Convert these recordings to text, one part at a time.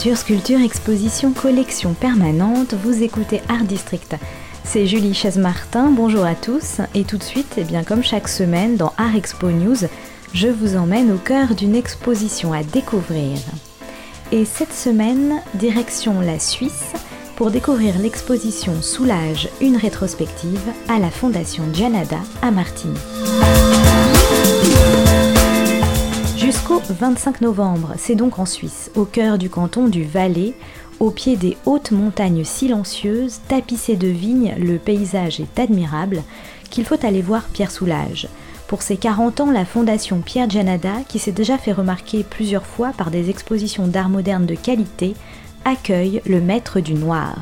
Peinture, sculpture, exposition, collection permanente, vous écoutez Art District. C'est Julie Chaise-Martin, bonjour à tous. Et tout de suite, eh bien, comme chaque semaine dans Art Expo News, je vous emmène au cœur d'une exposition à découvrir. Et cette semaine, direction la Suisse pour découvrir l'exposition Soulage, une rétrospective à la Fondation Gianada à Martigny. 25 novembre, c'est donc en Suisse, au cœur du canton du Valais, au pied des hautes montagnes silencieuses, tapissées de vignes, le paysage est admirable, qu'il faut aller voir Pierre Soulage. Pour ses 40 ans, la fondation Pierre Gianada, qui s'est déjà fait remarquer plusieurs fois par des expositions d'art moderne de qualité, accueille le maître du noir.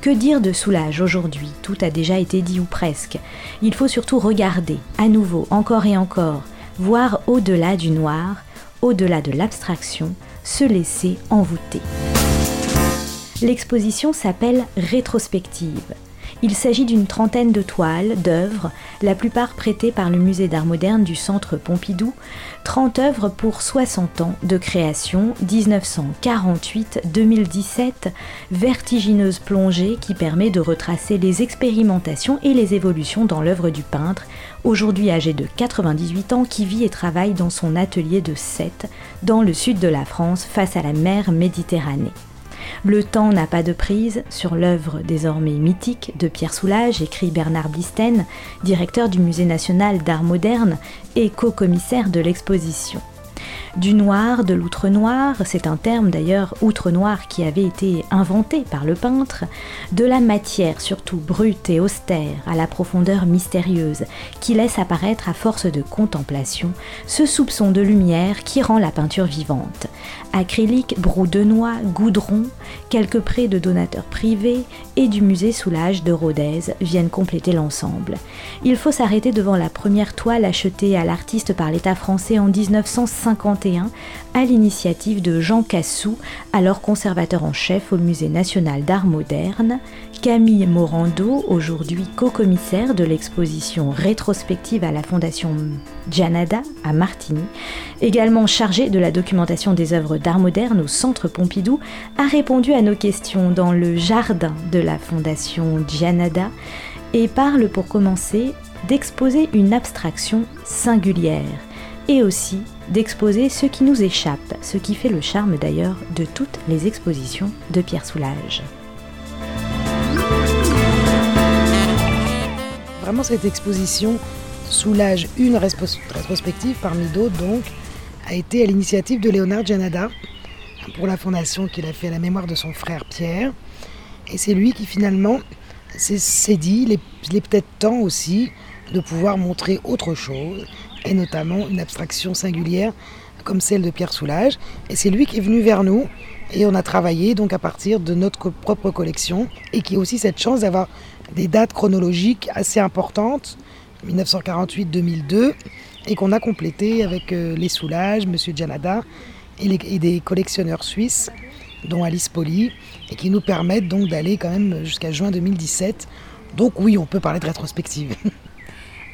Que dire de Soulage aujourd'hui? Tout a déjà été dit ou presque. Il faut surtout regarder, à nouveau, encore et encore, voir au-delà du noir, au-delà de l'abstraction, se laisser envoûter. L'exposition s'appelle Rétrospective. Il s'agit d'une trentaine de toiles, d'œuvres, la plupart prêtées par le musée d'art moderne du centre Pompidou, 30 œuvres pour 60 ans de création, 1948-2017, vertigineuse plongée qui permet de retracer les expérimentations et les évolutions dans l'œuvre du peintre, aujourd'hui âgé de 98 ans, qui vit et travaille dans son atelier de Sète, dans le sud de la France, face à la mer Méditerranée. Le temps n'a pas de prise sur l'œuvre désormais mythique de Pierre Soulages, écrit Bernard Blisten, directeur du Musée national d'art moderne et co-commissaire de l'exposition. Du noir, de l'outre-noir, c'est un terme d'ailleurs outre-noir qui avait été inventé par le peintre, de la matière surtout brute et austère à la profondeur mystérieuse qui laisse apparaître à force de contemplation ce soupçon de lumière qui rend la peinture vivante. Acrylique, brou de noix, goudron, quelques prêts de donateurs privés et du musée Soulage de Rodez viennent compléter l'ensemble. Il faut s'arrêter devant la première toile achetée à l'artiste par l'État français en 1950 à l'initiative de Jean Cassou, alors conservateur en chef au Musée national d'art moderne, Camille Morando, aujourd'hui co-commissaire de l'exposition rétrospective à la Fondation Gianada à Martigny, également chargé de la documentation des œuvres d'art moderne au Centre Pompidou, a répondu à nos questions dans le jardin de la Fondation Gianada et parle pour commencer d'exposer une abstraction singulière et aussi d'exposer ce qui nous échappe, ce qui fait le charme d'ailleurs de toutes les expositions de Pierre Soulage. Vraiment cette exposition Soulage, une rétrospective parmi d'autres donc, a été à l'initiative de Léonard Janada pour la fondation qu'il a fait à la mémoire de son frère Pierre. Et c'est lui qui finalement s'est dit, il est peut-être temps aussi de pouvoir montrer autre chose et notamment une abstraction singulière comme celle de Pierre Soulage. Et c'est lui qui est venu vers nous et on a travaillé donc à partir de notre propre collection et qui a aussi cette chance d'avoir des dates chronologiques assez importantes, 1948-2002, et qu'on a complété avec euh, les Soulages, Monsieur Janada et, et, des collectionneurs suisses, dont Alice Poli, et qui nous permettent donc d'aller quand même jusqu'à juin 2017. Donc oui, on peut parler de rétrospective.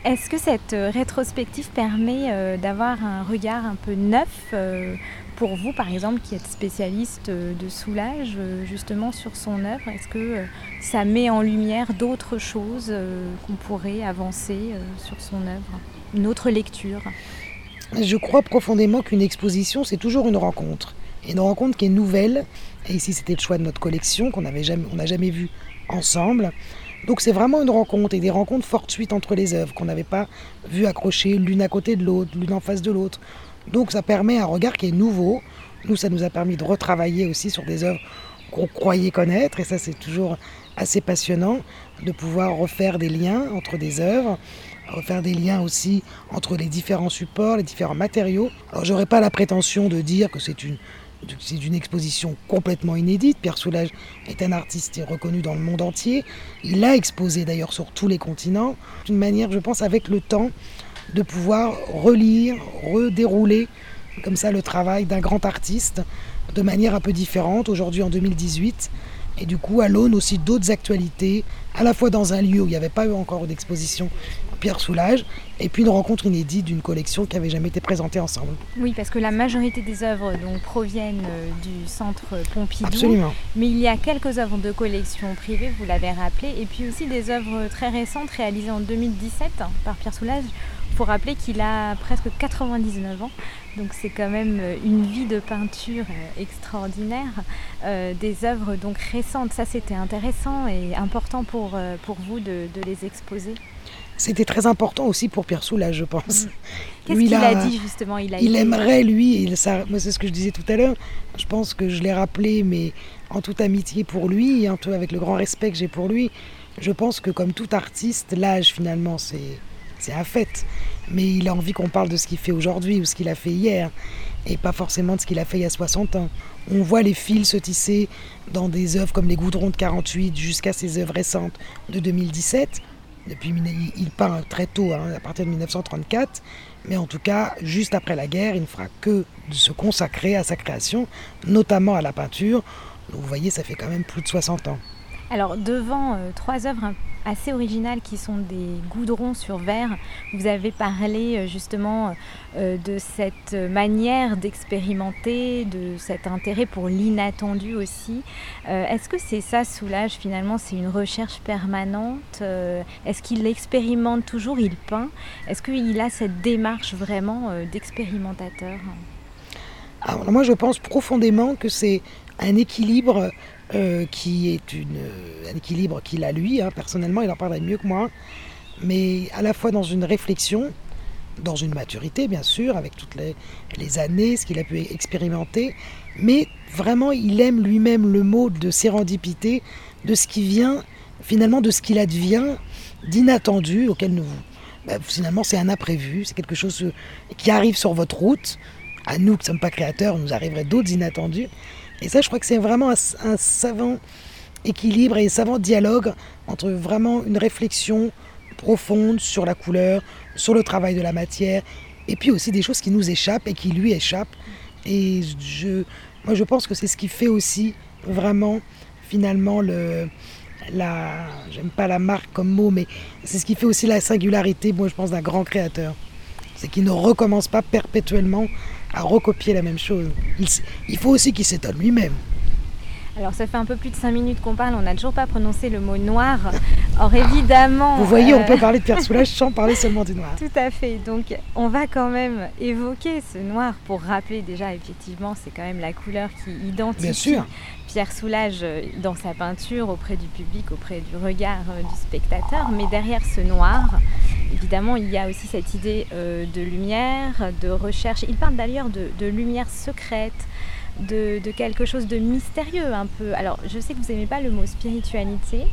Est-ce que cette euh, rétrospective permet euh, d'avoir un regard un peu neuf euh, pour vous, par exemple, qui êtes spécialiste de soulage, justement sur son œuvre? Est-ce que ça met en lumière d'autres choses qu'on pourrait avancer sur son œuvre? Une autre lecture? Je crois profondément qu'une exposition, c'est toujours une rencontre. une rencontre qui est nouvelle. Et ici, c'était le choix de notre collection qu'on n'a jamais, jamais vu ensemble. Donc c'est vraiment une rencontre et des rencontres fortuites entre les œuvres qu'on n'avait pas vu accrocher l'une à côté de l'autre, l'une en face de l'autre. Donc ça permet un regard qui est nouveau. Nous, ça nous a permis de retravailler aussi sur des œuvres qu'on croyait connaître et ça c'est toujours assez passionnant de pouvoir refaire des liens entre des œuvres, refaire des liens aussi entre les différents supports, les différents matériaux. Alors j'aurais pas la prétention de dire que c'est une c'est une exposition complètement inédite. Pierre Soulages est un artiste reconnu dans le monde entier. Il a exposé d'ailleurs sur tous les continents. D'une manière, je pense, avec le temps, de pouvoir relire, redérouler comme ça le travail d'un grand artiste de manière un peu différente aujourd'hui en 2018 et du coup à l'aune aussi d'autres actualités, à la fois dans un lieu où il n'y avait pas eu encore d'exposition Pierre Soulage, et puis une rencontre inédite d'une collection qui n'avait jamais été présentée ensemble. Oui, parce que la majorité des œuvres donc, proviennent euh, du centre Pompidou. Absolument. Mais il y a quelques œuvres de collection privée, vous l'avez rappelé, et puis aussi des œuvres très récentes réalisées en 2017 hein, par Pierre Soulage. Il faut rappeler qu'il a presque 99 ans, donc c'est quand même euh, une vie de peinture euh, extraordinaire. des œuvres donc récentes, ça c'était intéressant et important pour, pour vous de, de les exposer. C'était très important aussi pour Pierre Soulages, je pense. Mm. Qu'est-ce qu'il a, dit justement Il, aimerait, lui, il, moi c'est ce que je disais tout à l'heure, je pense que je l'ai rappelé, mais en toute amitié pour lui, et avec le grand respect que j'ai pour lui, je pense que comme tout artiste, l'âge finalement, c'est, c'est un fait. Mais il a envie qu'on parle de ce qu'il fait aujourd'hui ou ce qu'il a fait hier, et pas forcément de ce qu'il a fait il y a 60 ans. On voit les fils se tisser dans des œuvres comme les Goudrons de 48 jusqu'à ses œuvres récentes de 2017. Depuis, il peint très tôt, hein, à partir de 1934, mais en tout cas, juste après la guerre, il ne fera que de se consacrer à sa création, notamment à la peinture. vous voyez, ça fait quand même plus de 60 ans. Alors, devant euh, trois œuvres assez originales qui sont des goudrons sur verre. Vous avez parlé euh, justement euh, de cette manière d'expérimenter, de cet intérêt pour l'inattendu aussi. Est-ce que c'est ça, Soulage, finalement C'est une recherche permanente Est-ce qu'il expérimente toujours Il peint? Est-ce qu'il a cette démarche vraiment d'expérimentateur? Alors, moi, je pense profondément que c'est un équilibre euh, qui est une, euh, un équilibre qu'il a lui, hein, personnellement, il en parlerait mieux que moi, mais à la fois dans une réflexion, dans une maturité bien sûr, avec toutes les, années, ce qu'il a pu expérimenter, mais vraiment il aime lui-même le mot de sérendipité, de ce qui vient, finalement de ce qu'il advient d'inattendu auquel nous... Bah, finalement c'est un imprévu, c'est quelque chose euh, qui arrive sur votre route. À nous qui ne sommes pas créateurs, nous arriverait d'autres inattendus. Et ça, je crois que c'est vraiment un, savant équilibre et un savant dialogue entre vraiment une réflexion profonde sur la couleur, sur le travail de la matière, et puis aussi des choses qui nous échappent et qui lui échappent. Et moi, je pense que c'est ce qui fait aussi vraiment, finalement, le, la, j'aime pas la marque comme mot, mais c'est ce qui fait aussi la singularité, moi, je pense, d'un grand créateur. C'est qu'il ne recommence pas perpétuellement à recopier la même chose. Il, faut aussi qu'il s'étonne lui-même. Alors ça fait un peu plus de 5 minutes qu'on parle, on n'a toujours pas prononcé le mot noir. Or évidemment... Vous voyez, on euh, peut parler de Pierre Soulages sans parler seulement du noir. Tout à fait. Donc on va quand même évoquer ce noir pour rappeler déjà effectivement c'est quand même la couleur qui identifie Pierre Soulages euh, dans sa peinture auprès du public, auprès du regard euh, du spectateur. Mais derrière ce noir, évidemment, il y a aussi cette idée de lumière, de recherche. Il parle d'ailleurs de lumière secrète de, quelque chose de mystérieux un peu. Alors je sais que vous n'aimez pas le mot spiritualité,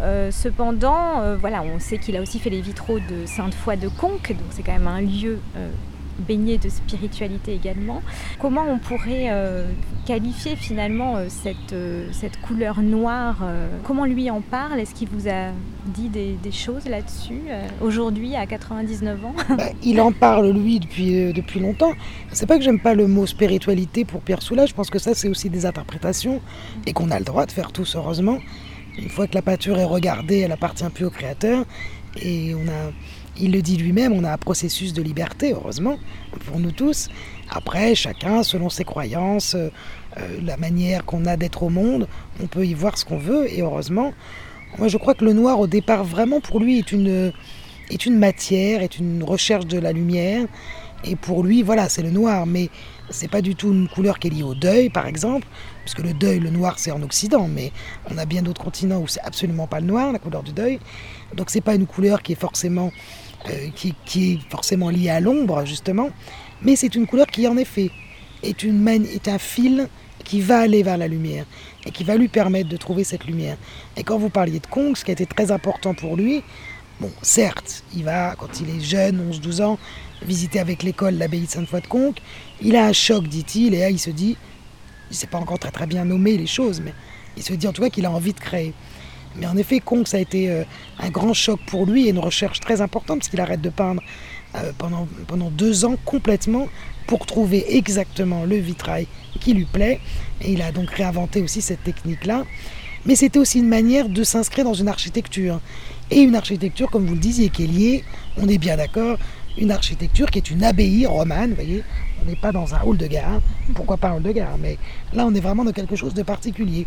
euh, cependant, euh, voilà, on sait qu'il a aussi fait les vitraux de Sainte-Foy de Conques, donc c'est quand même un lieu euh, baigné de spiritualité également. Comment on pourrait euh, qualifier finalement euh, cette, euh, cette couleur noire Comment lui en parle? Est-ce qu'il vous a dit des, choses là-dessus aujourd'hui à 99 ans? Bah, Il en parle lui depuis, depuis longtemps. C'est pas que j'aime pas le mot spiritualité pour Pierre Soula, je pense que ça c'est aussi des interprétations et qu'on a le droit de faire tous heureusement. Une fois que la peinture est regardée, elle appartient plus au créateur et on a il le dit lui-même, on a un processus de liberté, heureusement, pour nous tous. Après, chacun, selon ses croyances, euh, la manière qu'on a d'être au monde, on peut y voir ce qu'on veut, et heureusement. Moi, je crois que le noir, au départ, vraiment, pour lui, est une, est une matière, est une recherche de la lumière. Et pour lui, voilà, c'est le noir, mais c'est pas du tout une couleur qui est liée au deuil, par exemple, puisque le deuil, le noir, c'est en Occident, mais on a bien d'autres continents où c'est absolument pas le noir, la couleur du deuil. Donc c'est pas une couleur qui est forcément euh, qui, est forcément liée à l'ombre, justement, mais c'est une couleur qui, en effet, est, une est un fil qui va aller vers la lumière et qui va lui permettre de trouver cette lumière. Et quand vous parliez de Kong, ce qui a été très important pour lui, bon, certes, il va, quand il est jeune, 11-12 ans, visiter avec l'école l'abbaye de Sainte-Foy de Conques, il a un choc, dit-il, et là il se dit, il ne sait pas encore très très bien nommer les choses, mais il se dit en tout cas qu'il a envie de créer. Mais en effet, Kong, ça a été euh, un grand choc pour lui et une recherche très importante parce qu'il arrête de peindre euh, pendant, pendant deux ans complètement pour trouver exactement le vitrail qui lui plaît. Et il a donc réinventé aussi cette technique-là. mais c'était aussi une manière de s'inscrire dans une architecture. Et une architecture, comme vous le disiez, qui est liée, on est bien d'accord, une architecture qui est une abbaye romane, vous voyez, on n'est pas dans un hall de gare, pourquoi pas un hall de gare, mais là on est vraiment dans quelque chose de particulier.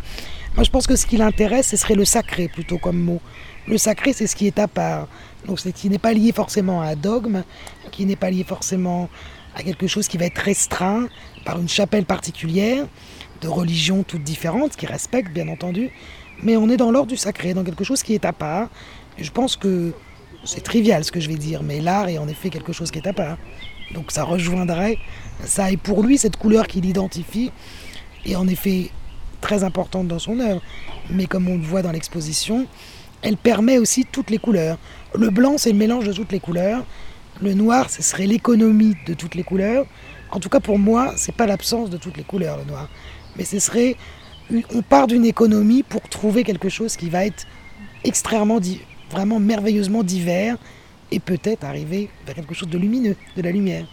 Moi je pense que ce qui l'intéresse, ce serait le sacré plutôt comme mot. Le sacré, c'est ce qui est à part. Donc c'est qui n'est pas lié forcément à un dogme, qui n'est pas lié forcément à quelque chose qui va être restreint par une chapelle particulière, de religions toutes différentes, qui respectent bien entendu, mais on est dans l'ordre du sacré, dans quelque chose qui est à part. Et je pense que c'est trivial ce que je vais dire, mais l'art est en effet quelque chose qui est à part. Donc ça rejoindrait ça. Et pour lui, cette couleur qu'il identifie est en effet très importante dans son œuvre. Mais comme on le voit dans l'exposition, elle permet aussi toutes les couleurs. Le blanc, c'est le mélange de toutes les couleurs. Le noir, ce serait l'économie de toutes les couleurs. En tout cas, pour moi, c'est pas l'absence de toutes les couleurs, le noir. Mais ce serait. On part d'une économie pour trouver quelque chose qui va être extrêmement, vraiment merveilleusement divers et peut-être arriver vers quelque chose de lumineux, de la lumière.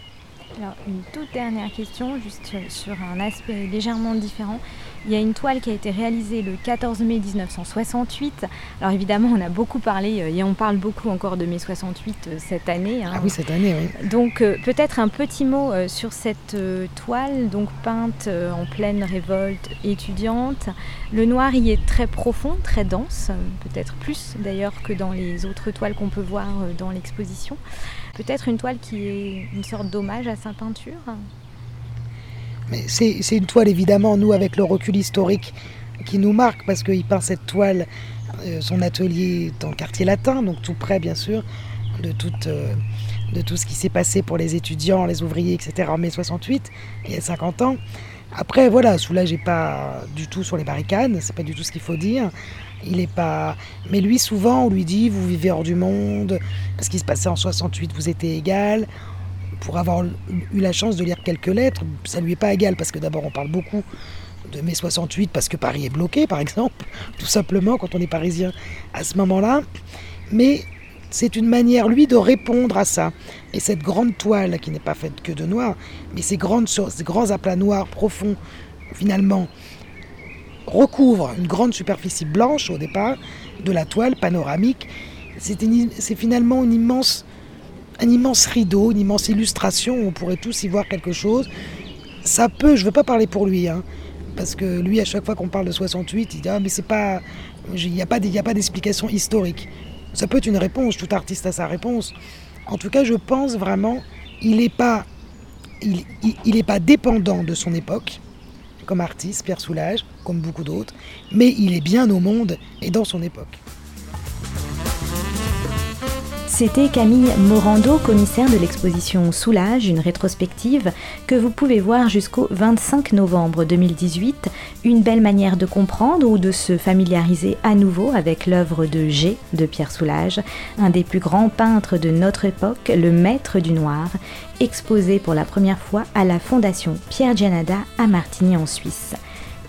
Alors, une toute dernière question, juste sur un aspect légèrement différent. Il y a une toile qui a été réalisée le 14 mai 1968. Alors évidemment, on a beaucoup parlé euh, et on parle beaucoup encore de mai 68 euh, cette année. Hein. Ah oui, cette année, oui. Donc euh, peut-être un petit mot sur cette toile, donc peinte en pleine révolte étudiante. Le noir y est très profond, très dense, peut-être plus d'ailleurs que dans les autres toiles qu'on peut voir dans l'exposition. Peut-être une toile qui est une sorte d'hommage à sa peinture mais c'est une toile, évidemment, nous, avec le recul historique, qui nous marque, parce qu'il peint cette toile, euh, son atelier dans le quartier latin, donc tout près, bien sûr, de, euh, de tout ce qui s'est passé pour les étudiants, les ouvriers, etc., en mai 68, il y a 50 ans. Après, voilà, Soulage n'est pas du tout sur les barricades, c'est pas du tout ce qu'il faut dire. Il est pas. Mais lui, souvent, on lui dit Vous vivez hors du monde, ce qui se passait en 68, vous étiez égal pour avoir eu la chance de lire quelques lettres, ça lui est pas égal parce que d'abord on parle beaucoup de mai 68 parce que Paris est bloqué par exemple, tout simplement quand on est parisien à ce moment-là. Mais c'est une manière, lui, de répondre à ça. Et cette grande toile, qui n'est pas faite que de noir, mais ces, grandes, ces grands aplats noirs profonds, finalement, recouvrent une grande superficie blanche au départ de la toile panoramique. C'est finalement une immense un immense rideau, une immense illustration, on pourrait tous y voir quelque chose. Ça peut, je ne veux pas parler pour lui, hein, parce que lui, à chaque fois qu'on parle de 68, il dit Ah, mais c'est pas. Il n'y a pas d'explication historique. Ça peut être une réponse, tout artiste a sa réponse. En tout cas, je pense vraiment, il n'est pas, pas dépendant de son époque, comme artiste, Pierre Soulages, comme beaucoup d'autres, mais il est bien au monde et dans son époque. C'était Camille Morando, commissaire de l'exposition Soulage, une rétrospective que vous pouvez voir jusqu'au 25 novembre 2018. Une belle manière de comprendre ou de se familiariser à nouveau avec l'œuvre de G de Pierre Soulage, un des plus grands peintres de notre époque, le maître du noir, exposé pour la première fois à la Fondation Pierre Gianada à Martigny en Suisse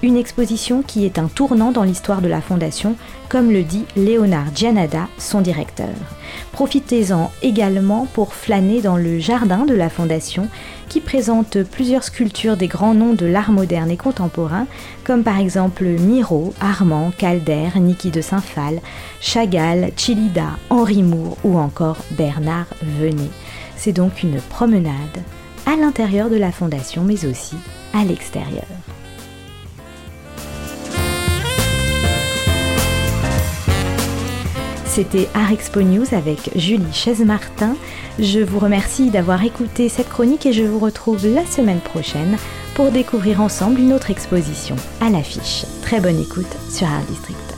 une exposition qui est un tournant dans l'histoire de la Fondation, comme le dit Léonard Gianada, son directeur. Profitez-en également pour flâner dans le jardin de la Fondation, qui présente plusieurs sculptures des grands noms de l'art moderne et contemporain, comme par exemple Miro, Armand, Calder, Niki de Saint-Phal, Chagall, Chilida, Henri Moore ou encore Bernard Venet. C'est donc une promenade à l'intérieur de la Fondation, mais aussi à l'extérieur. C'était Art Expo News avec Julie Chaise-Martin. Je vous remercie d'avoir écouté cette chronique et je vous retrouve la semaine prochaine pour découvrir ensemble une autre exposition à l'affiche. Très bonne écoute sur Art District.